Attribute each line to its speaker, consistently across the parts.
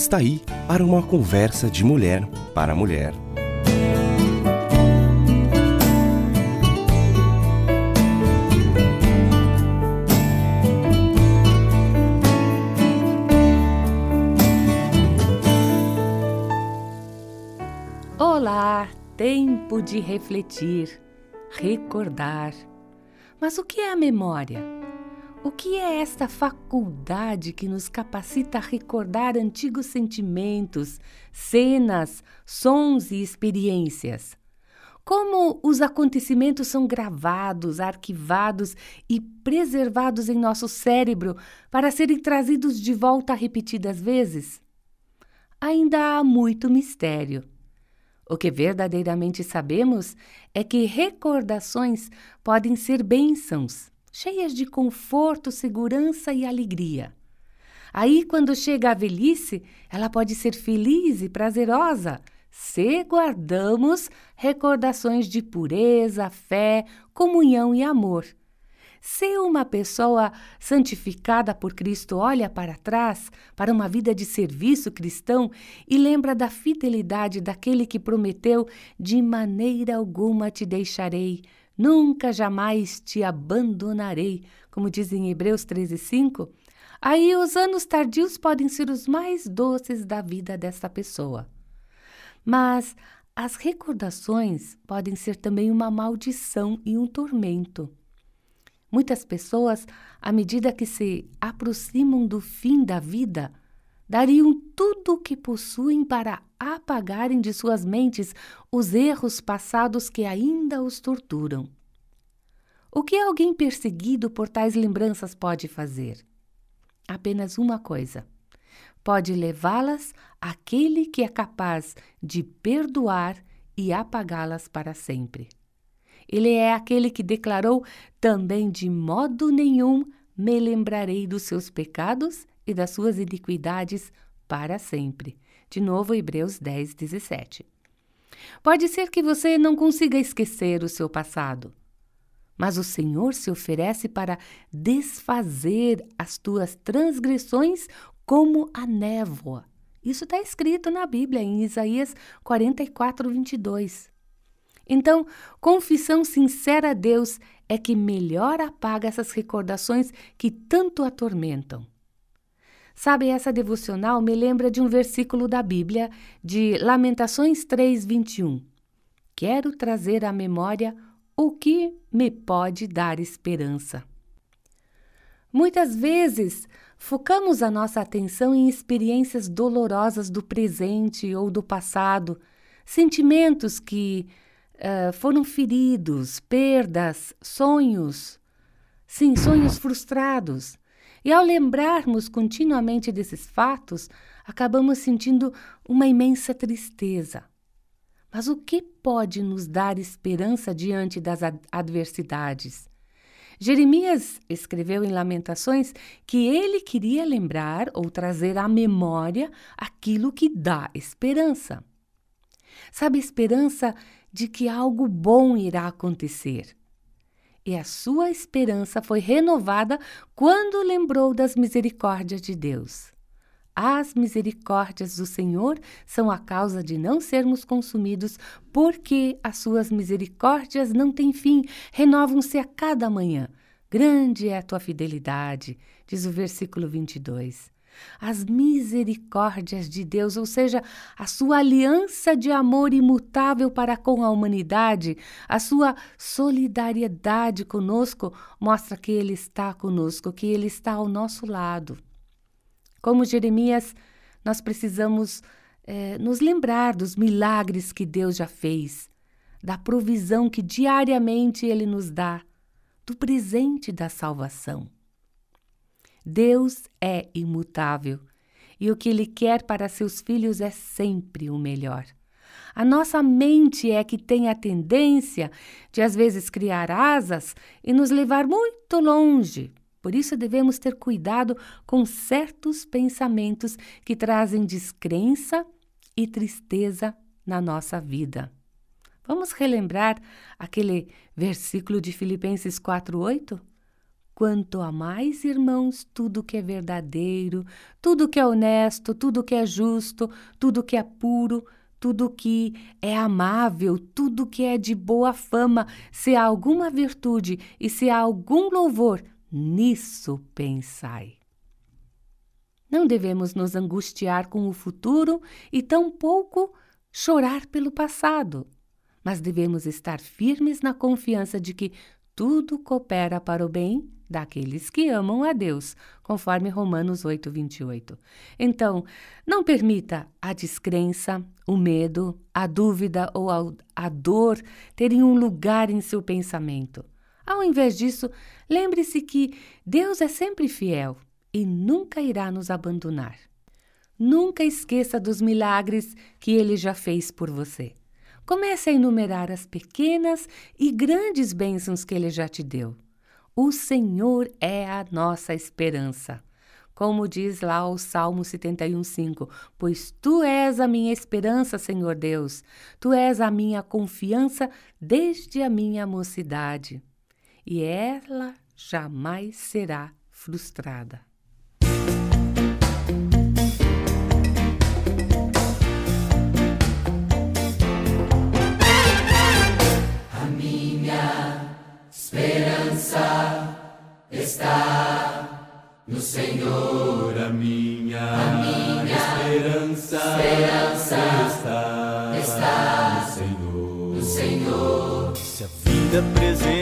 Speaker 1: Está aí para uma conversa de mulher para mulher.
Speaker 2: Olá, tempo de refletir, recordar. Mas o que é a memória? O que é esta faculdade que nos capacita a recordar antigos sentimentos, cenas, sons e experiências? Como os acontecimentos são gravados, arquivados e preservados em nosso cérebro para serem trazidos de volta repetidas vezes? Ainda há muito mistério. O que verdadeiramente sabemos é que recordações podem ser bênçãos cheias de conforto, segurança e alegria. Aí, quando chega a velhice, ela pode ser feliz e prazerosa se guardamos recordações de pureza, fé, comunhão e amor. Se uma pessoa santificada por Cristo olha para trás, para uma vida de serviço cristão e lembra da fidelidade daquele que prometeu: de maneira alguma te deixarei, Nunca jamais te abandonarei, como diz em Hebreus 13:5. Aí os anos tardios podem ser os mais doces da vida dessa pessoa. Mas as recordações podem ser também uma maldição e um tormento. Muitas pessoas, à medida que se aproximam do fim da vida, dariam tudo o que possuem para apagarem de suas mentes os erros passados que ainda os torturam. O que alguém perseguido por tais lembranças pode fazer? Apenas uma coisa: pode levá-las àquele que é capaz de perdoar e apagá-las para sempre. Ele é aquele que declarou: também de modo nenhum me lembrarei dos seus pecados e das suas iniquidades para sempre. De novo, Hebreus 10, 17. Pode ser que você não consiga esquecer o seu passado, mas o Senhor se oferece para desfazer as tuas transgressões como a névoa. Isso está escrito na Bíblia, em Isaías 44, 22. Então, confissão sincera a Deus é que melhor apaga essas recordações que tanto atormentam. Sabe, essa devocional me lembra de um versículo da Bíblia, de Lamentações 3, 21. Quero trazer à memória o que me pode dar esperança. Muitas vezes, focamos a nossa atenção em experiências dolorosas do presente ou do passado, sentimentos que uh, foram feridos, perdas, sonhos, sim, sonhos frustrados. E ao lembrarmos continuamente desses fatos, acabamos sentindo uma imensa tristeza. Mas o que pode nos dar esperança diante das adversidades? Jeremias escreveu em Lamentações que ele queria lembrar ou trazer à memória aquilo que dá esperança. Sabe, esperança de que algo bom irá acontecer. E a sua esperança foi renovada quando lembrou das misericórdias de Deus. As misericórdias do Senhor são a causa de não sermos consumidos, porque as suas misericórdias não têm fim, renovam-se a cada manhã. Grande é a tua fidelidade, diz o versículo 22. As misericórdias de Deus, ou seja, a sua aliança de amor imutável para com a humanidade, a sua solidariedade conosco, mostra que Ele está conosco, que Ele está ao nosso lado. Como Jeremias, nós precisamos é, nos lembrar dos milagres que Deus já fez, da provisão que diariamente Ele nos dá, do presente da salvação. Deus é imutável e o que Ele quer para seus filhos é sempre o melhor. A nossa mente é que tem a tendência de, às vezes, criar asas e nos levar muito longe por isso devemos ter cuidado com certos pensamentos que trazem descrença e tristeza na nossa vida. Vamos relembrar aquele versículo de Filipenses 4:8? Quanto a mais, irmãos, tudo que é verdadeiro, tudo que é honesto, tudo que é justo, tudo que é puro, tudo que é amável, tudo que é de boa fama, se há alguma virtude e se há algum louvor, nisso pensai. Não devemos nos angustiar com o futuro e tampouco chorar pelo passado, mas devemos estar firmes na confiança de que tudo coopera para o bem daqueles que amam a Deus, conforme Romanos 8, 28. Então, não permita a descrença, o medo, a dúvida ou a, dor terem um lugar em seu pensamento. Ao invés disso, lembre-se que Deus é sempre fiel e nunca irá nos abandonar. Nunca esqueça dos milagres que ele já fez por você. Comece a enumerar as pequenas e grandes bênçãos que ele já te deu. O Senhor é a nossa esperança. Como diz lá o Salmo 71:5, pois tu és a minha esperança, Senhor Deus. Tu és a minha confiança desde a minha mocidade. E ela jamais será frustrada.
Speaker 3: No Senhor, a minha, a minha esperança, esperança está, está no Senhor, no Senhor.
Speaker 4: Se a vida apresenta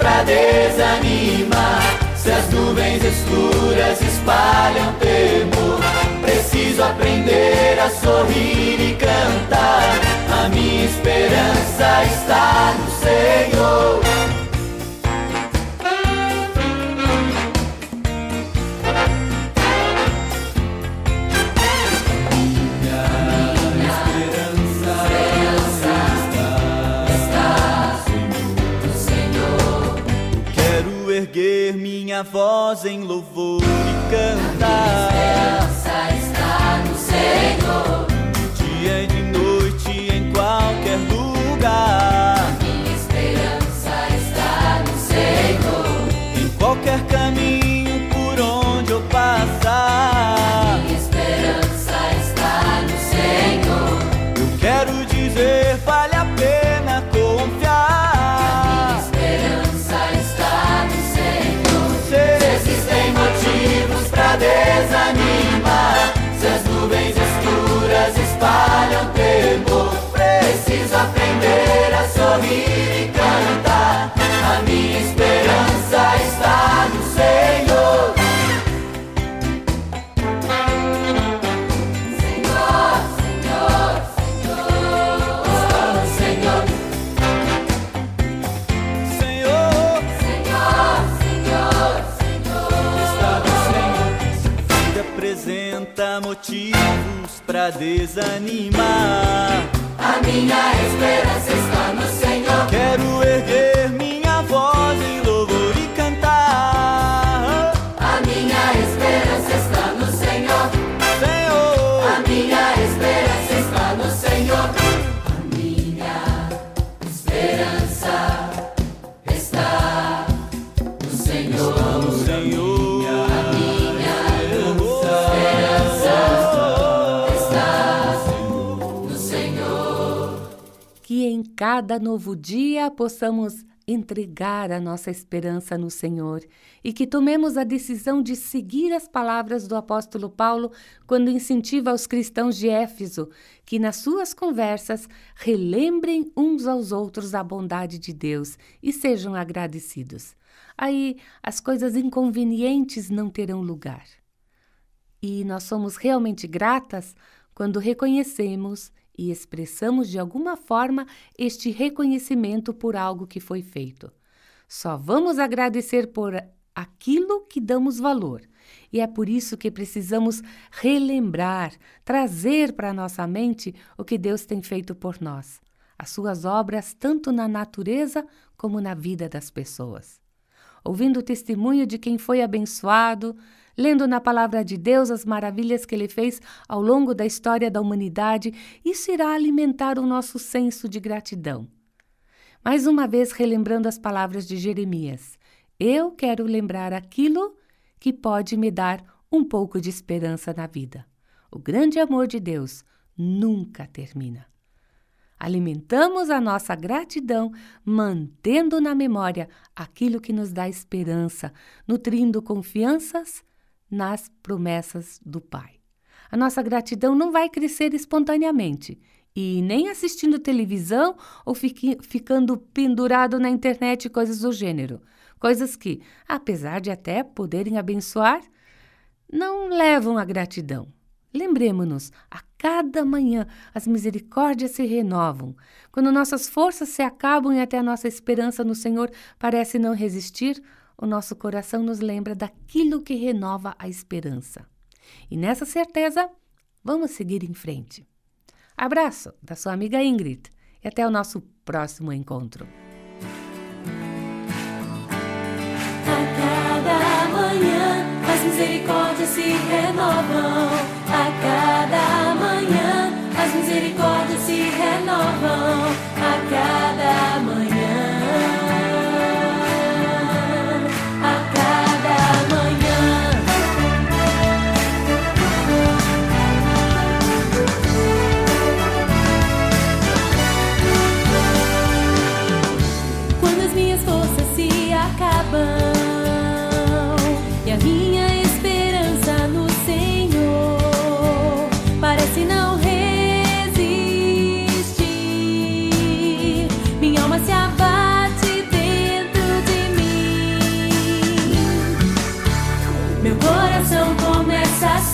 Speaker 4: para desanimar, erguer minha voz em louvor e cantar.
Speaker 3: esperança está no Senhor.
Speaker 4: De dia e de noite em qualquer lugar. Apresenta motivos pra desanimar.
Speaker 3: A minha esperança está no Senhor.
Speaker 4: Quero erguer
Speaker 2: cada novo dia possamos entregar a nossa esperança no Senhor e que tomemos a decisão de seguir as palavras do apóstolo Paulo quando incentiva os cristãos de Éfeso que nas suas conversas relembrem uns aos outros a bondade de Deus e sejam agradecidos. Aí as coisas inconvenientes não terão lugar. E nós somos realmente gratas quando reconhecemos e expressamos de alguma forma este reconhecimento por algo que foi feito. Só vamos agradecer por aquilo que damos valor. E é por isso que precisamos relembrar, trazer para nossa mente o que Deus tem feito por nós, as suas obras tanto na natureza como na vida das pessoas. Ouvindo o testemunho de quem foi abençoado, lendo na palavra de Deus as maravilhas que ele fez ao longo da história da humanidade, isso irá alimentar o nosso senso de gratidão. Mais uma vez, relembrando as palavras de Jeremias: Eu quero lembrar aquilo que pode me dar um pouco de esperança na vida. O grande amor de Deus nunca termina. Alimentamos a nossa gratidão, mantendo na memória aquilo que nos dá esperança, nutrindo confianças nas promessas do Pai. A nossa gratidão não vai crescer espontaneamente e nem assistindo televisão ou ficando pendurado na internet coisas do gênero. Coisas que, apesar de até poderem abençoar, não levam à gratidão. Lembremos-nos, a cada manhã as misericórdias se renovam. Quando nossas forças se acabam e até a nossa esperança no Senhor parece não resistir, o nosso coração nos lembra daquilo que renova a esperança. E nessa certeza, vamos seguir em frente. Abraço da sua amiga Ingrid e até o nosso próximo encontro.
Speaker 4: A cada manhã as misericórdias se renovam. Cada manhã as misericórdias se renovam. A cada manhã.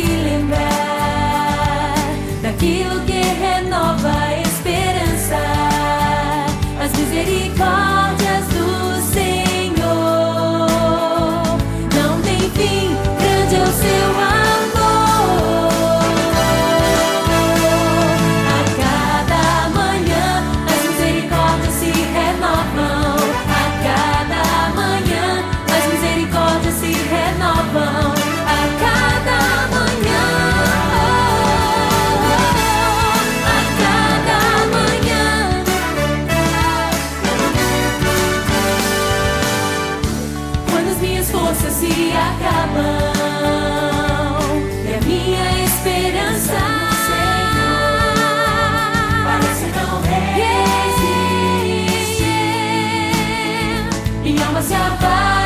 Speaker 4: se lembrar daquilo que renova a esperança, as misericórdias. acabar.